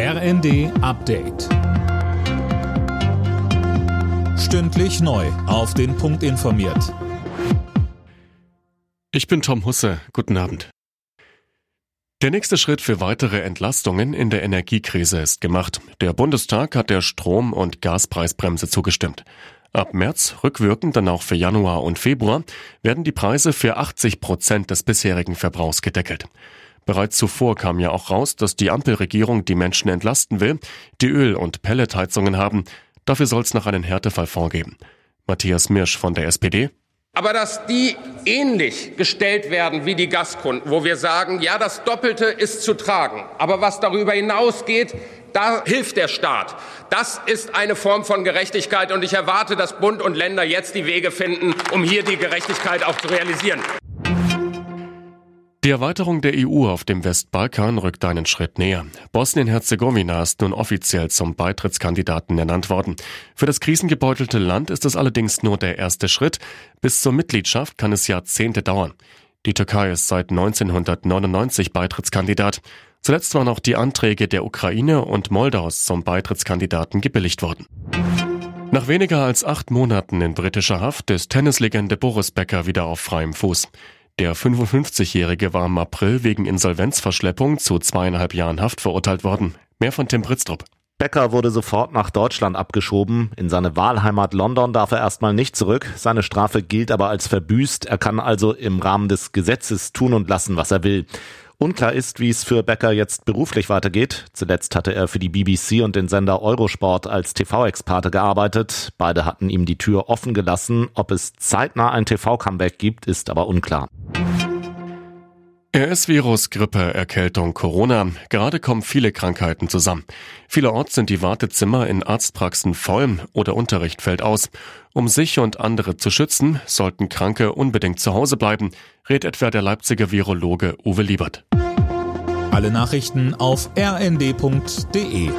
RND Update. Stündlich neu. Auf den Punkt informiert. Ich bin Tom Husse. Guten Abend. Der nächste Schritt für weitere Entlastungen in der Energiekrise ist gemacht. Der Bundestag hat der Strom- und Gaspreisbremse zugestimmt. Ab März, rückwirkend dann auch für Januar und Februar, werden die Preise für 80 Prozent des bisherigen Verbrauchs gedeckelt. Bereits zuvor kam ja auch raus, dass die Ampelregierung die Menschen entlasten will, die Öl- und Pelletheizungen haben. Dafür soll es noch einen Härtefallfonds geben. Matthias Mirsch von der SPD. Aber dass die ähnlich gestellt werden wie die Gaskunden, wo wir sagen, ja, das Doppelte ist zu tragen. Aber was darüber hinausgeht, da hilft der Staat. Das ist eine Form von Gerechtigkeit und ich erwarte, dass Bund und Länder jetzt die Wege finden, um hier die Gerechtigkeit auch zu realisieren. Die Erweiterung der EU auf dem Westbalkan rückt einen Schritt näher. Bosnien-Herzegowina ist nun offiziell zum Beitrittskandidaten ernannt worden. Für das krisengebeutelte Land ist es allerdings nur der erste Schritt. Bis zur Mitgliedschaft kann es Jahrzehnte dauern. Die Türkei ist seit 1999 Beitrittskandidat. Zuletzt waren auch die Anträge der Ukraine und Moldaus zum Beitrittskandidaten gebilligt worden. Nach weniger als acht Monaten in britischer Haft ist Tennislegende Boris Becker wieder auf freiem Fuß. Der 55-Jährige war im April wegen Insolvenzverschleppung zu zweieinhalb Jahren Haft verurteilt worden. Mehr von Tim Britztrup. Becker wurde sofort nach Deutschland abgeschoben. In seine Wahlheimat London darf er erstmal nicht zurück. Seine Strafe gilt aber als verbüßt. Er kann also im Rahmen des Gesetzes tun und lassen, was er will. Unklar ist, wie es für Becker jetzt beruflich weitergeht. Zuletzt hatte er für die BBC und den Sender Eurosport als TV-Experte gearbeitet. Beide hatten ihm die Tür offen gelassen. Ob es zeitnah ein TV-Comeback gibt, ist aber unklar. RS-Virus, Grippe, Erkältung, Corona. Gerade kommen viele Krankheiten zusammen. Vielerorts sind die Wartezimmer in Arztpraxen voll oder Unterricht fällt aus. Um sich und andere zu schützen, sollten Kranke unbedingt zu Hause bleiben, rät etwa der Leipziger Virologe Uwe Liebert. Alle Nachrichten auf rnd.de